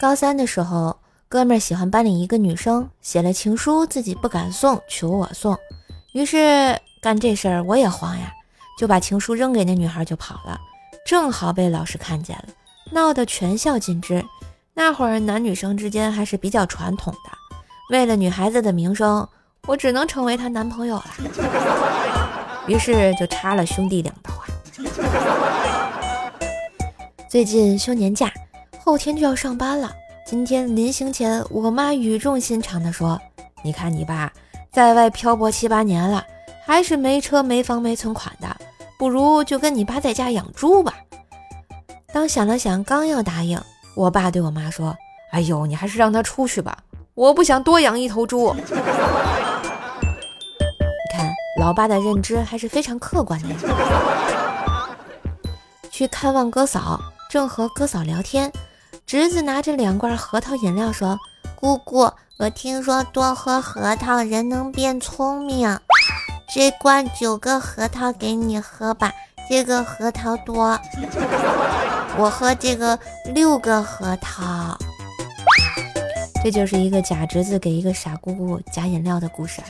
高三的时候，哥们儿喜欢班里一个女生，写了情书，自己不敢送，求我送。于是干这事儿我也慌呀，就把情书扔给那女孩就跑了，正好被老师看见了，闹得全校尽知。那会儿男女生之间还是比较传统的，为了女孩子的名声，我只能成为她男朋友了。于是就插了兄弟两刀啊。最近休年假，后天就要上班了。今天临行前，我妈语重心长地说：“你看你爸在外漂泊七八年了，还是没车没房没存款的，不如就跟你爸在家养猪吧。”当想了想，刚要答应，我爸对我妈说：“哎呦，你还是让他出去吧，我不想多养一头猪。”你看，老爸的认知还是非常客观的。去看望哥嫂。正和哥嫂聊天，侄子拿着两罐核桃饮料说：“姑姑，我听说多喝核桃人能变聪明，这罐九个核桃给你喝吧，这个核桃多，我喝这个六个核桃。”这就是一个假侄子给一个傻姑姑假饮料的故事。